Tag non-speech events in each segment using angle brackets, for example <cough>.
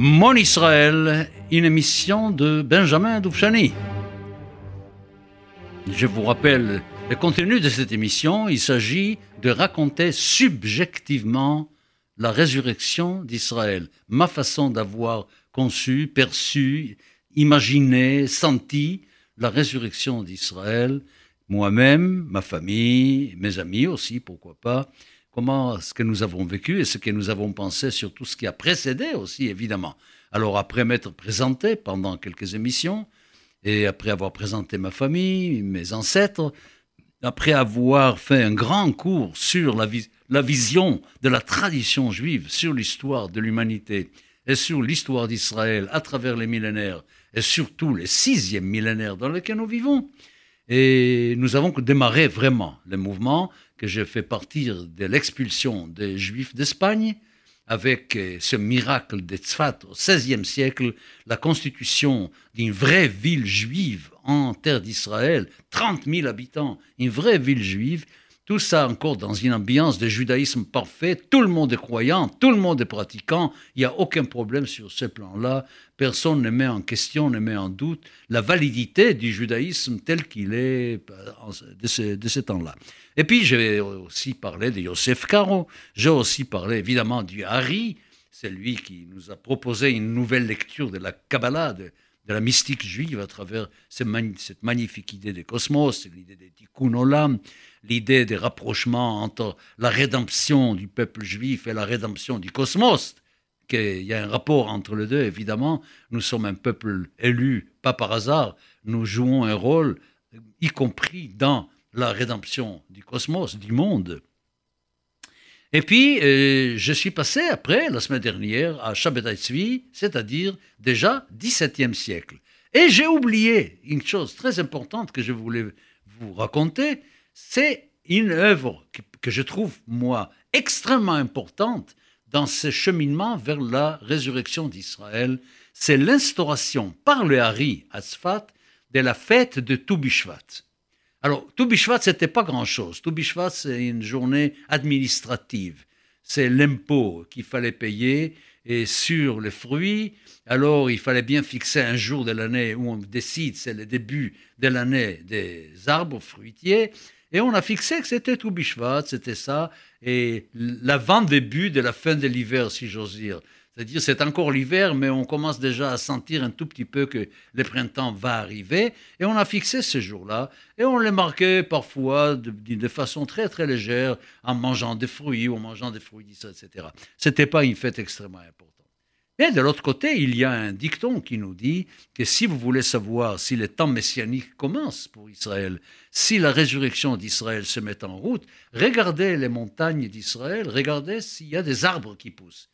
Mon Israël, une émission de Benjamin Doufchani. Je vous rappelle le contenu de cette émission. Il s'agit de raconter subjectivement la résurrection d'Israël, ma façon d'avoir conçu, perçu, imaginé, senti la résurrection d'Israël, moi-même, ma famille, mes amis aussi, pourquoi pas, comment ce que nous avons vécu et ce que nous avons pensé sur tout ce qui a précédé aussi, évidemment. Alors après m'être présenté pendant quelques émissions, et après avoir présenté ma famille, mes ancêtres, après avoir fait un grand cours sur la, la vision de la tradition juive, sur l'histoire de l'humanité et sur l'histoire d'Israël à travers les millénaires, et surtout les sixièmes millénaires dans lesquels nous vivons, et nous avons démarré vraiment le mouvement que j'ai fait partir de l'expulsion des Juifs d'Espagne, avec euh, ce miracle de Tzfat au XVIe siècle, la constitution d'une vraie ville juive en terre d'Israël, 30 000 habitants, une vraie ville juive, tout ça encore dans une ambiance de judaïsme parfait. Tout le monde est croyant, tout le monde est pratiquant. Il n'y a aucun problème sur ce plan-là. Personne ne met en question, ne met en doute la validité du judaïsme tel qu'il est euh, de ce, temps-là. Et puis, j'ai aussi parlé de Yosef Caro. J'ai aussi parlé évidemment du Hari. C'est lui qui nous a proposé une nouvelle lecture de la Kabbalah, de la mystique juive à travers cette magnifique idée des cosmos, l'idée des tikkun olam, l'idée des rapprochements entre la rédemption du peuple juif et la rédemption du cosmos. Il y a un rapport entre les deux, évidemment. Nous sommes un peuple élu, pas par hasard. Nous jouons un rôle, y compris dans la rédemption du cosmos, du monde. Et puis, euh, je suis passé après, la semaine dernière, à Shabbat c'est-à-dire déjà 17e siècle. Et j'ai oublié une chose très importante que je voulais vous raconter, c'est une œuvre que, je trouve, moi, extrêmement importante dans ce cheminement vers la résurrection d'Israël. C'est l'instauration par le Hari Asfat de la fête de Toubishvat. Alors, Toubishvat, ce n'était pas grand-chose. Toubishvat, c'est une journée administrative. C'est l'impôt qu'il fallait payer et sur les fruits. Alors, il fallait bien fixer un jour de l'année où on décide, c'est le début de l'année des arbres fruitiers. Et on a fixé que c'était Toubishvat, c'était ça, et l'avant-début de la fin de l'hiver, si j'ose dire. C'est-à-dire, c'est encore l'hiver, mais on commence déjà à sentir un tout petit peu que le printemps va arriver. Et on a fixé ce jour-là. Et on les marquait parfois de, de, façon très, très légère, en mangeant des fruits ou en mangeant des fruits, etc. Ce n'était pas une fête extrêmement importante. Mais de l'autre côté, il y a un dicton qui nous dit que si vous voulez savoir si le temps messianique commence pour Israël, si la résurrection d'Israël se met en route, regardez les montagnes d'Israël, regardez s'il y a des arbres qui poussent.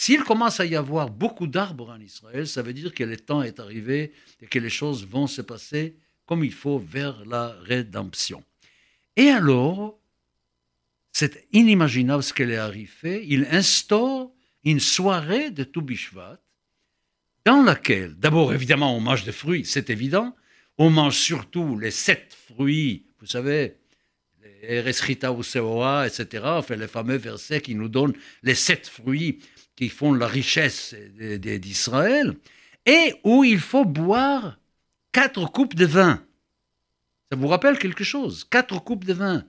S'il commence à y avoir beaucoup d'arbres en Israël, ça veut dire que le temps est arrivé et que les choses vont se passer comme il faut vers la rédemption. Et alors, c'est inimaginable ce qu'elle est arrivé. Il instaure une soirée de Toubishvat dans laquelle, d'abord évidemment, on mange des fruits, c'est évident. On mange surtout les sept fruits, vous savez, les ou etc. Enfin, les fameux versets qui nous donnent les sept fruits qui font la richesse d'Israël, et où il faut boire quatre coupes de vin. Ça vous rappelle quelque chose? Quatre coupes de vin.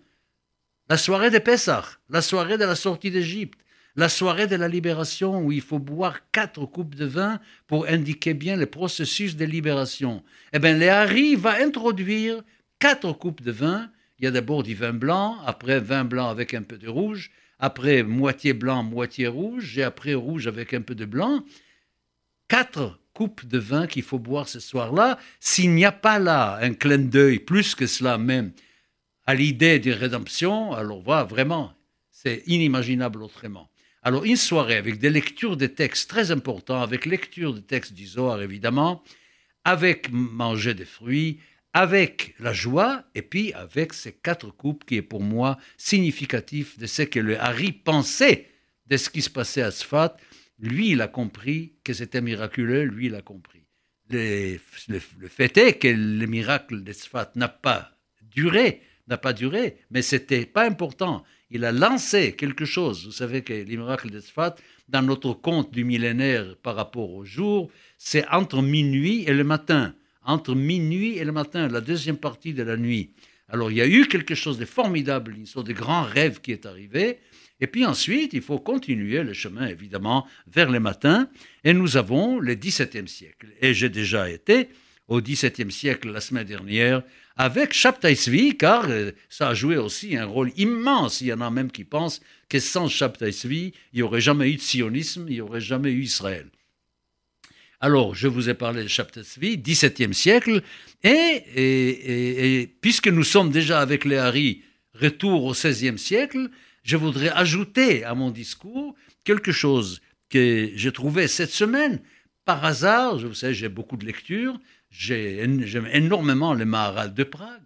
La soirée de Pessah, la soirée de la sortie d'Égypte, la soirée de la libération où il faut boire quatre coupes de vin pour indiquer bien le processus de libération. Eh bien, Léari va introduire quatre coupes de vin. Il y a d'abord du vin blanc, après vin blanc avec un peu de rouge, après moitié blanc, moitié rouge, et après rouge avec un peu de blanc. Quatre coupes de vin qu'il faut boire ce soir-là. S'il n'y a pas là un clin d'œil, plus que cela même, à l'idée de rédemption, alors voilà, vraiment, c'est inimaginable autrement. Alors, une soirée avec des lectures de textes très importants, avec lecture de textes Zohar évidemment, avec manger des fruits, avec la joie et puis avec ces quatre coupes qui est pour moi significatif de ce que le Hari pensait de ce qui se passait à Sfat. Lui, il a compris que c'était miraculeux, lui, il a compris. Le, fait est que le miracle de Sfat n'a pas duré, n'a pas duré, mais c'était pas important. Il a lancé quelque chose. Vous savez que les miracles d'Esfat, dans notre compte du millénaire par rapport au jour, c'est entre minuit et le matin. Entre minuit et le matin, la deuxième partie de la nuit. Alors il y a eu quelque chose de formidable, une sorte de grand rêve qui est arrivé. Et puis ensuite, il faut continuer le chemin, évidemment, vers le matin. Et nous avons le XVIIe siècle. Et j'ai déjà été au XVIIe siècle la semaine dernière avec Shabtai car euh, ça a joué aussi un rôle immense. Il y en a même qui pensent que sans Shabtai il n'y aurait jamais eu de sionisme, il n'y aurait jamais eu Israël. Alors, je vous ai parlé de Shabtai XVIIe siècle, et, puisque nous sommes déjà avec les Haris, retour au XVIe siècle, je voudrais ajouter à mon discours quelque chose que j'ai trouvé cette semaine. Par hasard, je vous sais, j'ai beaucoup de lectures, j'aime énormément le Maharal de Prague,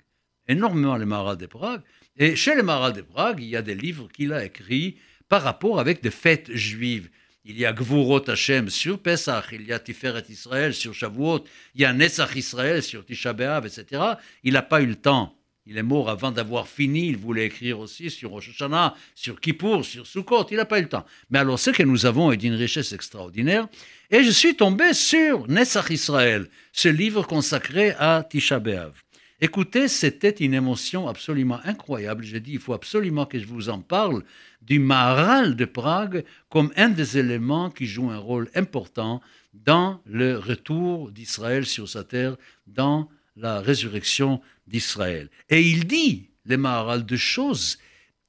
énormément le Maharal de Prague. Et chez le Maharal de Prague, il y a des livres qu'il a écrits par rapport avec des fêtes juives. Il y a Gvurot Hashem sur Pesach, il y a Tiferet Israël sur Shavuot, il y a Netzach Israël sur Tisha B'Av, etc. Il n'a pas eu le temps. Il est mort avant d'avoir fini. Il voulait écrire aussi sur Rosh Hashanah, sur Kippour, sur Sukkot. Il n'a pas eu le temps. Mais alors, ce que nous avons est d'une richesse extraordinaire. Et je suis tombé sur Netzach Israël, ce livre consacré à Tisha B'Av. Écoutez, c'était une émotion absolument incroyable. J'ai dit, il faut absolument que je vous en parle du Maharal de Prague comme un des éléments qui joue un rôle important dans le retour d'Israël sur sa terre, dans la résurrection d'Israël. Et il dit, le Maharal, de choses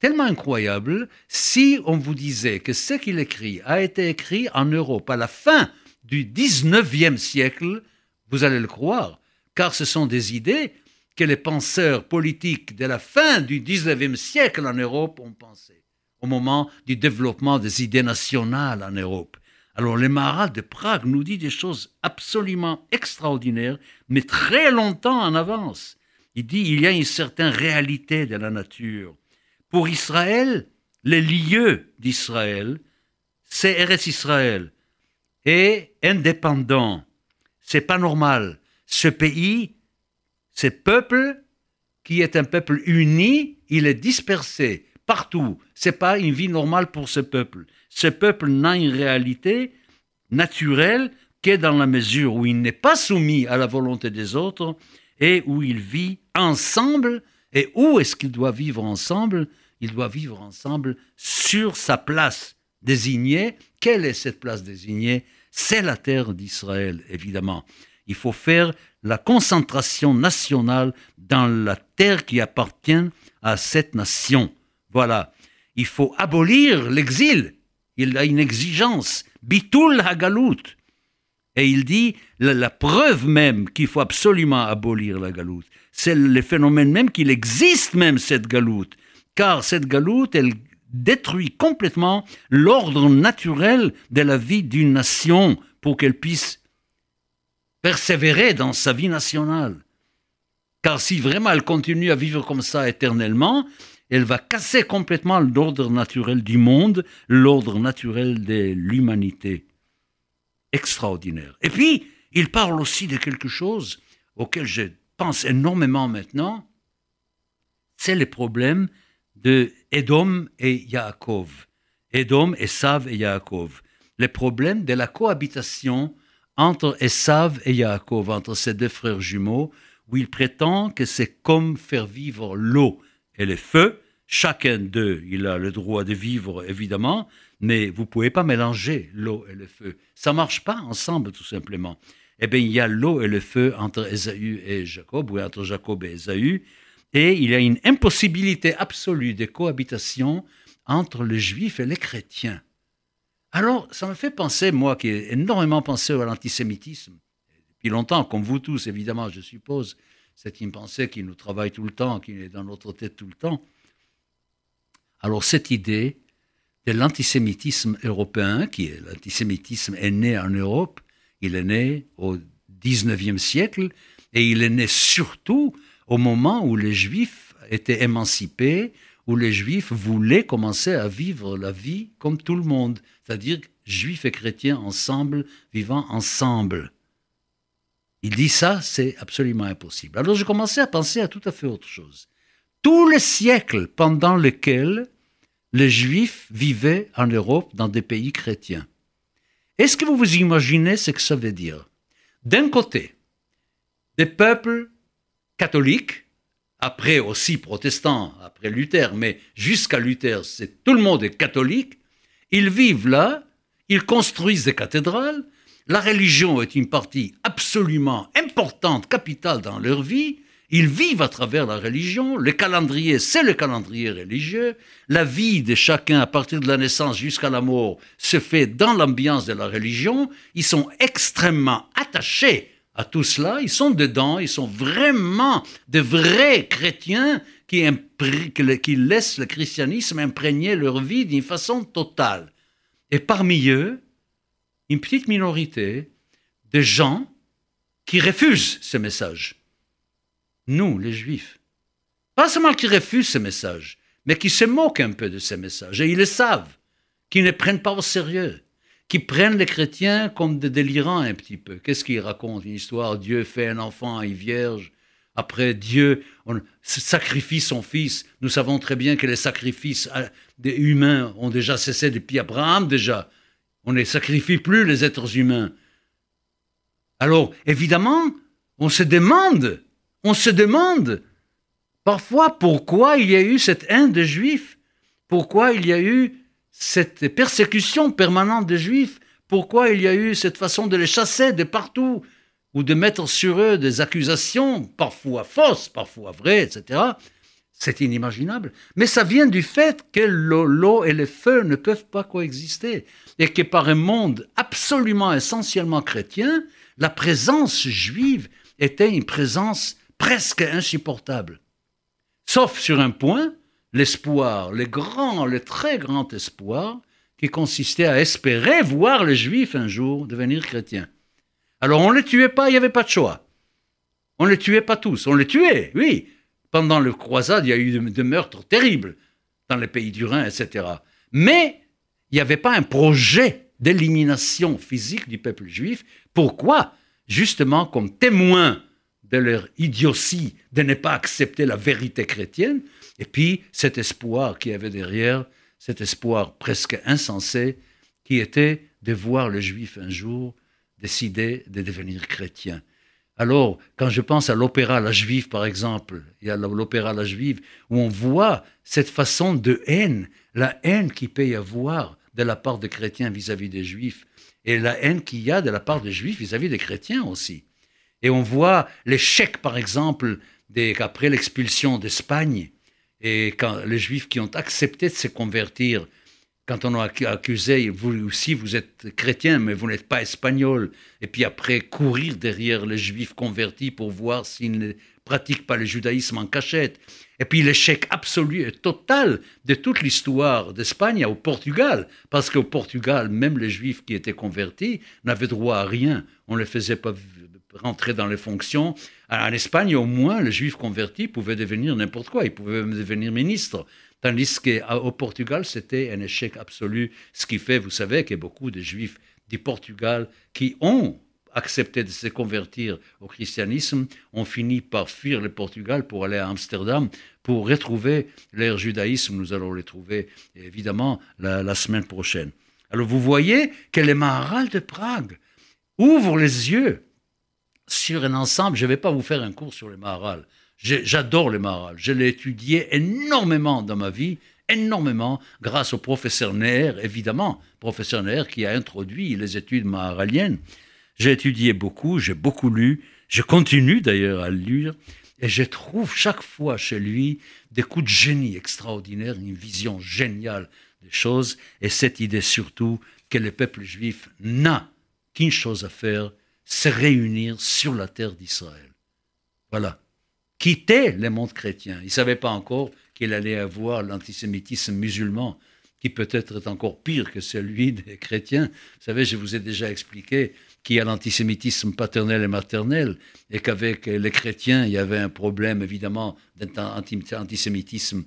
tellement incroyables, si on vous disait que ce qu'il écrit a été écrit en Europe à la fin du 19e siècle, vous allez le croire, car ce sont des idées que les penseurs politiques de la fin du 19e siècle en Europe ont pensé, au moment du développement des idées nationales en Europe. Alors, le Maharal de Prague nous dit des choses absolument extraordinaires, mais très longtemps en avance. Il dit il y a une certaine réalité de la nature. Pour Israël, les lieux d'Israël, c'est Eretz Israël. Et indépendant, c'est pas normal. Ce pays, ce peuple, qui est un peuple uni, il est dispersé partout. C'est pas une vie normale pour ce peuple. Ce peuple n'a une réalité naturelle que dans la mesure où il n'est pas soumis à la volonté des autres et où il vit ensemble. Et où est-ce qu'il doit vivre ensemble? Il doit vivre ensemble sur sa place désignée. Quelle est cette place désignée? C'est la terre d'Israël, évidemment. Il faut faire la concentration nationale dans la terre qui appartient à cette nation. Voilà. Il faut abolir l'exil. Il a une exigence. Bitul hagalut. Et il dit la, preuve même qu'il faut absolument abolir la galoute, c'est le phénomène même qu'il existe même cette galoute, car cette galoute, elle détruit complètement l'ordre naturel de la vie d'une nation pour qu'elle puisse persévérer dans sa vie nationale. Car si vraiment elle continue à vivre comme ça éternellement, elle va casser complètement l'ordre naturel du monde, l'ordre naturel de l'humanité extraordinaire. Et puis, il parle aussi de quelque chose auquel je pense énormément maintenant, c'est le problème de Edom et Yaakov. Edom, Esav et Yaakov. Le problème de la cohabitation entre Esav et Yaakov, entre ces deux frères jumeaux, où il prétend que c'est comme faire vivre l'eau et le feu. Chacun d'eux, il a le droit de vivre, évidemment, mais vous ne pouvez pas mélanger l'eau et le feu. Ça marche pas ensemble, tout simplement. Eh bien, il y a l'eau et le feu entre Ésaü et Jacob, ou entre Jacob et Ésaü, et il y a une impossibilité absolue de cohabitation entre les juifs et les chrétiens. Alors, ça me fait penser, moi qui ai énormément pensé à l'antisémitisme, depuis longtemps, comme vous tous, évidemment, je suppose, c'est une pensée qui nous travaille tout le temps, qui est dans notre tête tout le temps. Alors, cette idée de l'antisémitisme européen, qui est l'antisémitisme est né en Europe, il est né au XIXe siècle, et il est né surtout au moment où les Juifs étaient émancipés, où les Juifs voulaient commencer à vivre la vie comme tout le monde, c'est-à-dire Juifs et chrétiens ensemble, vivant ensemble. Il dit ça, c'est absolument impossible. Alors je commençais à penser à tout à fait autre chose. tous les siècles pendant lesquels les Juifs vivaient en Europe dans des pays chrétiens. Est-ce que vous vous imaginez ce que ça veut dire? D'un côté, des peuples catholiques, après aussi protestants, après Luther, mais jusqu'à Luther, c'est tout le monde est catholique, ils vivent là, ils construisent des cathédrales, la religion est une partie absolument importante, capitale dans leur vie, ils vivent à travers la religion. Le calendrier, c'est le calendrier religieux. La vie de chacun, à partir de la naissance jusqu'à la mort, se fait dans l'ambiance de la religion. Ils sont extrêmement attachés à tout cela. Ils sont dedans. Ils sont vraiment de vrais chrétiens qui, laissent le christianisme imprégner leur vie d'une façon totale. Et parmi eux, une petite minorité de gens qui refusent ce message nous, les Juifs. Pas seulement qui refusent ce message, mais qui se moquent un peu de ces messages, et ils le savent, qui ne prennent pas au sérieux, qui prennent les chrétiens comme des délirants un petit peu. Qu'est-ce qu'ils racontent? Une histoire, Dieu fait un enfant à une vierge, après Dieu on sacrifie son fils. Nous savons très bien que les sacrifices euh, des humains ont déjà cessé depuis Abraham déjà. On ne sacrifie plus les êtres humains. Alors, évidemment, on se demande on se demande parfois pourquoi il y a eu cette haine des Juifs, pourquoi il y a eu cette persécution permanente des Juifs, pourquoi il y a eu cette façon de les chasser de partout, ou de mettre sur eux des accusations, parfois fausses, parfois vraies, etc. C'est inimaginable. Mais ça vient du fait que l'eau et le feu ne peuvent pas coexister. Et que par un monde absolument essentiellement chrétien, la présence juive était une présence presque insupportable. Sauf sur un point, l'espoir, le grand, le très grand espoir, qui consistait à espérer voir les Juifs un jour devenir chrétiens. Alors on ne les tuait pas, il n'y avait pas de choix. On ne les tuait pas tous, on les tuait, oui. Pendant le croisade, il y a eu des meurtres terribles dans les pays du Rhin, etc. Mais il n'y avait pas un projet d'élimination physique du peuple juif. Pourquoi? Justement comme témoin de leur idiotie de ne pas accepter la vérité chrétienne, et puis cet espoir qui avait derrière, cet espoir presque insensé, qui était de voir le juif un jour décider de devenir chrétien. Alors, quand je pense à l'opéra La Juive, par exemple, y a l'opéra La Juive, où on voit cette façon de haine, la haine qui peut y avoir de la part des chrétiens vis-à-vis des juifs, et la haine qu'il y a de la part des juifs vis-à-vis des chrétiens aussi. Et on voit l'échec, par exemple, après l'expulsion d'Espagne, et quand les Juifs qui ont accepté de se convertir, quand on a accusé, vous aussi, vous êtes chrétien, mais vous n'êtes pas espagnol, et puis après courir derrière les Juifs convertis pour voir s'ils ne pratiquent pas le judaïsme en cachette. Et puis l'échec absolu et total de toute l'histoire d'Espagne au Portugal, parce qu'au Portugal, même les Juifs qui étaient convertis n'avaient droit à rien. On ne les faisait pas rentrer dans les fonctions. En Espagne, au moins, le juif converti pouvait devenir n'importe quoi. Il pouvait même devenir ministre. Tandis qu'au Portugal, c'était un échec absolu. Ce qui fait, vous savez, que beaucoup de juifs du Portugal qui ont accepté de se convertir au christianisme ont fini par fuir le Portugal pour aller à Amsterdam pour retrouver leur judaïsme. Nous allons les trouver évidemment la, la semaine prochaine. Alors vous voyez que les Maharal de Prague ouvrent les yeux sur un ensemble, je ne vais pas vous faire un cours sur les Maharal. J'adore les Maharal. Je l'ai étudié énormément dans ma vie, énormément, grâce au professeur Nair, évidemment, professeur Nair qui a introduit les études maharaliennes. J'ai étudié beaucoup, j'ai beaucoup lu, je continue d'ailleurs à lire, et je trouve chaque fois chez lui des coups de génie extraordinaires, une vision géniale des choses, et cette idée surtout que le peuple juif n'a qu'une chose à faire, se réunir sur la terre d'Israël. Voilà. Quitter le monde chrétien. Il ne savait pas encore qu'il allait avoir l'antisémitisme musulman, qui peut-être est encore pire que celui des chrétiens. Vous savez, je vous ai déjà expliqué qu'il y a l'antisémitisme paternel et maternel, et qu'avec les chrétiens, il y avait un problème évidemment d'antisémitisme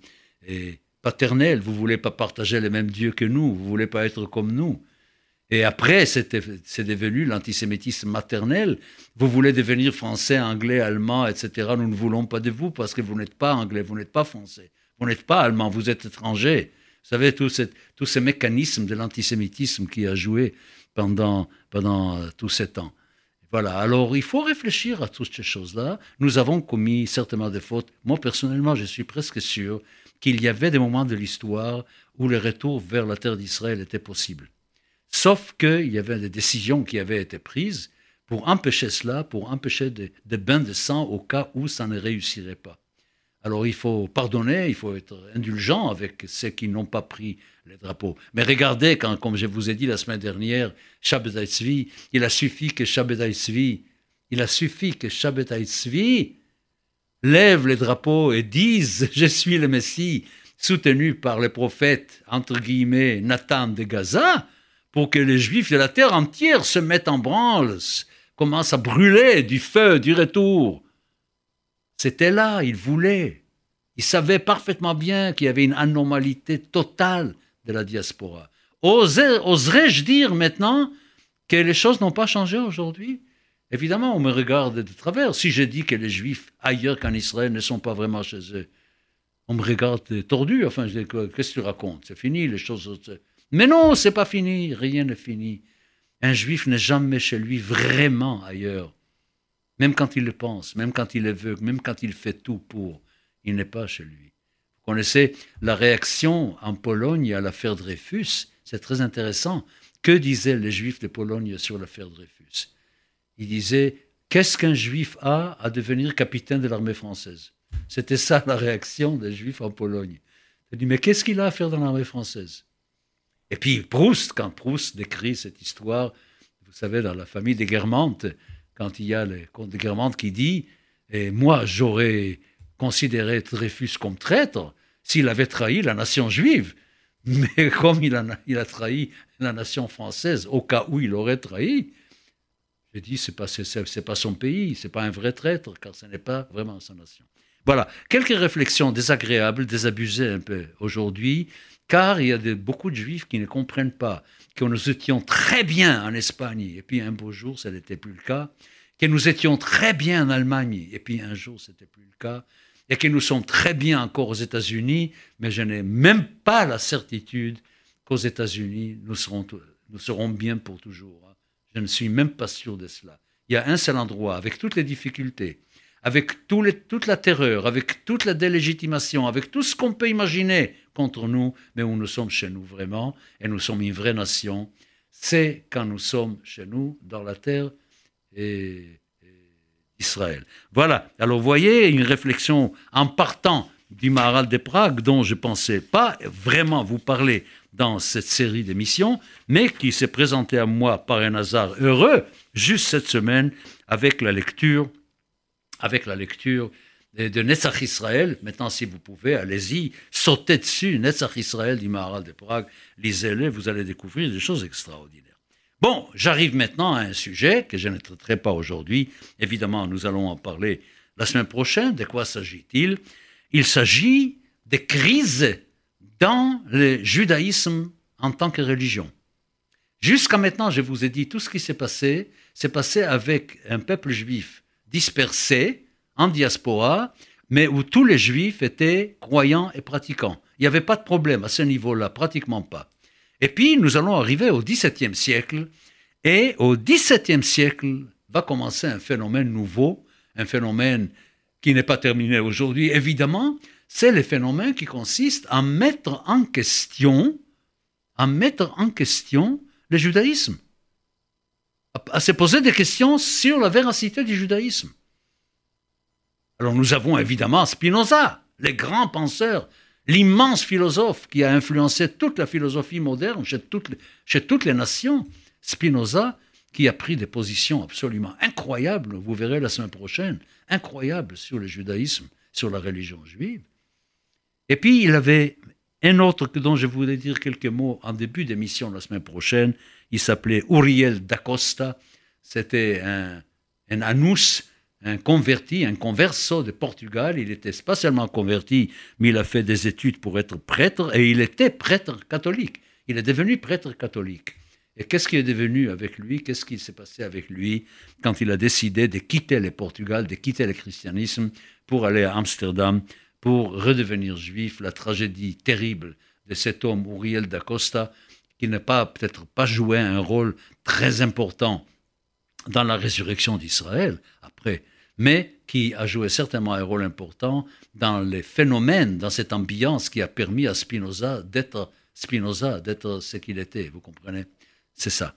paternel. Vous ne voulez pas partager les mêmes dieux que nous, vous ne voulez pas être comme nous. Et après, c'est devenu l'antisémitisme maternel. Vous voulez devenir français, anglais, allemand, etc. Nous ne voulons pas de vous parce que vous n'êtes pas anglais, vous n'êtes pas français, vous n'êtes pas allemand, vous êtes étranger. Vous savez, tout, tout ce mécanisme de l'antisémitisme qui a joué pendant, pendant euh, tous ces temps. Voilà, alors il faut réfléchir à toutes ces choses-là. Nous avons commis certainement des fautes. Moi, personnellement, je suis presque sûr qu'il y avait des moments de l'histoire où le retour vers la terre d'Israël était possible. Sauf qu'il y avait des décisions qui avaient été prises pour empêcher cela, pour empêcher des, bains de sang au cas où ça ne réussirait pas. Alors il faut pardonner, il faut être indulgent avec ceux qui n'ont pas pris les drapeaux. Mais regardez, quand, comme je vous ai dit la semaine dernière, Shabbat il a suffi que Shabbat il a suffi que lève les drapeaux et dise <laughs> Je suis le Messie, soutenu par les prophètes, entre guillemets, Nathan de Gaza, pour que les Juifs de la terre entière se mettent en branle, commencent à brûler du feu, du retour. C'était là, il voulait. Il savait parfaitement bien qu'il y avait une anomalité totale de la diaspora. Oserais-je dire maintenant que les choses n'ont pas changé aujourd'hui? Évidemment, on me regarde de travers. Si je dis que les Juifs ailleurs qu'en Israël ne sont pas vraiment chez eux, on me regarde tordu. Enfin, qu'est-ce que tu racontes? C'est fini, les choses. Mais non, c'est pas fini. Rien n'est fini. Un Juif n'est jamais chez lui vraiment ailleurs. Même quand il le pense, même quand il est veut, même quand il fait tout pour, il n'est pas chez lui. Vous connaissez la réaction en Pologne à l'affaire Dreyfus? C'est très intéressant. Que disaient les Juifs de Pologne sur l'affaire Dreyfus? Il disait Qu'est-ce qu'un juif a à devenir capitaine de l'armée française? C'était ça la réaction des juifs en Pologne. Il dit Mais qu'est-ce qu'il a à faire dans l'armée française? Et puis Proust, quand Proust décrit cette histoire, vous savez, dans la famille des Guermantes, quand il y a le comte de Guermantes qui dit Et moi, j'aurais considéré Dreyfus comme traître s'il avait trahi la nation juive. <laughs> Mais comme il a, trahi la nation française, au cas où il aurait trahi, j'ai dit, c'est pas, c'est, pas son pays, c'est pas un vrai traître, car ce n'est pas vraiment sa nation. Voilà, quelques réflexions désagréables, désabusées un peu aujourd'hui, car il y a beaucoup de juifs qui ne comprennent pas que nous étions très bien en Espagne, et puis un beau jour, ça n'était plus le cas, que nous étions très bien en Allemagne, et puis un jour, ce n'était plus le cas, et que nous sommes très bien encore aux États-Unis, mais je n'ai même pas la certitude qu'aux États-Unis, nous serons, nous serons bien pour toujours. Je ne suis même pas sûr de cela. Il y a un seul endroit, avec toutes les difficultés, avec toute la terreur, avec toute la délégitimation, avec tout ce qu'on peut imaginer contre nous, mais où nous sommes chez nous vraiment, et nous sommes une vraie nation, c'est quand nous sommes chez nous, dans la terre d'Israël. Voilà, alors voyez une réflexion en partant du Maharal de Prague, dont je ne pensais pas vraiment vous parler dans cette série d'émissions, mais qui s'est présenté à moi par un hasard heureux, juste cette semaine, avec la lecture, avec la lecture de Netzach Israël. Maintenant, si vous pouvez, allez-y, sautez dessus, Netzach Israël du Maharal de Prague, lisez-le, vous allez découvrir des choses extraordinaires. Bon, j'arrive maintenant à un sujet que je ne traiterai pas aujourd'hui. Évidemment, nous allons en parler la semaine prochaine. De quoi s'agit-il? Il s'agit des crises dans le judaïsme en tant que religion. Jusqu'à maintenant, je vous ai dit, tout ce qui s'est passé, s'est passé avec un peuple juif dispersé en diaspora, mais où tous les juifs étaient croyants et pratiquants. Il n'y avait pas de problème à ce niveau-là, pratiquement pas. Et puis, nous allons arriver au XVIIe siècle, et au XVIIe siècle va commencer un phénomène nouveau, un phénomène qui n'est pas terminé aujourd'hui, évidemment, c'est le phénomène qui consiste à mettre en question, à mettre en question le judaïsme, à, se poser des questions sur la véracité du judaïsme. Alors nous avons évidemment Spinoza, le grand penseur, l'immense philosophe qui a influencé toute la philosophie moderne chez toutes, chez toutes les nations. Spinoza, qui a pris des positions absolument incroyables, vous verrez la semaine prochaine, incroyables sur le judaïsme, sur la religion juive. Et puis, il avait un autre dont je voulais dire quelques mots en début d'émission la semaine prochaine. Il s'appelait Uriel d'Acosta. C'était un, un anus, un converti, un converso de Portugal. Il était pas seulement converti, mais il a fait des études pour être prêtre et il était prêtre catholique. Il est devenu prêtre catholique. Et qu'est-ce qui est devenu avec lui? Qu'est-ce qui s'est passé avec lui quand il a décidé de quitter le Portugal, de quitter le christianisme pour aller à Amsterdam, pour redevenir juif? La tragédie terrible de cet homme, Uriel d'Acosta, qui n'a peut-être pas joué un rôle très important dans la résurrection d'Israël après, mais qui a joué certainement un rôle important dans les phénomènes, dans cette ambiance qui a permis à Spinoza d'être Spinoza, d'être ce qu'il était. Vous comprenez? C'est ça.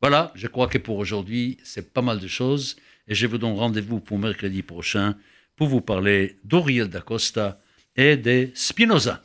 Voilà, je crois que pour aujourd'hui, c'est pas mal de choses. Et je vous donne rendez-vous pour mercredi prochain pour vous parler d'Oriel d'Acosta et de Spinoza.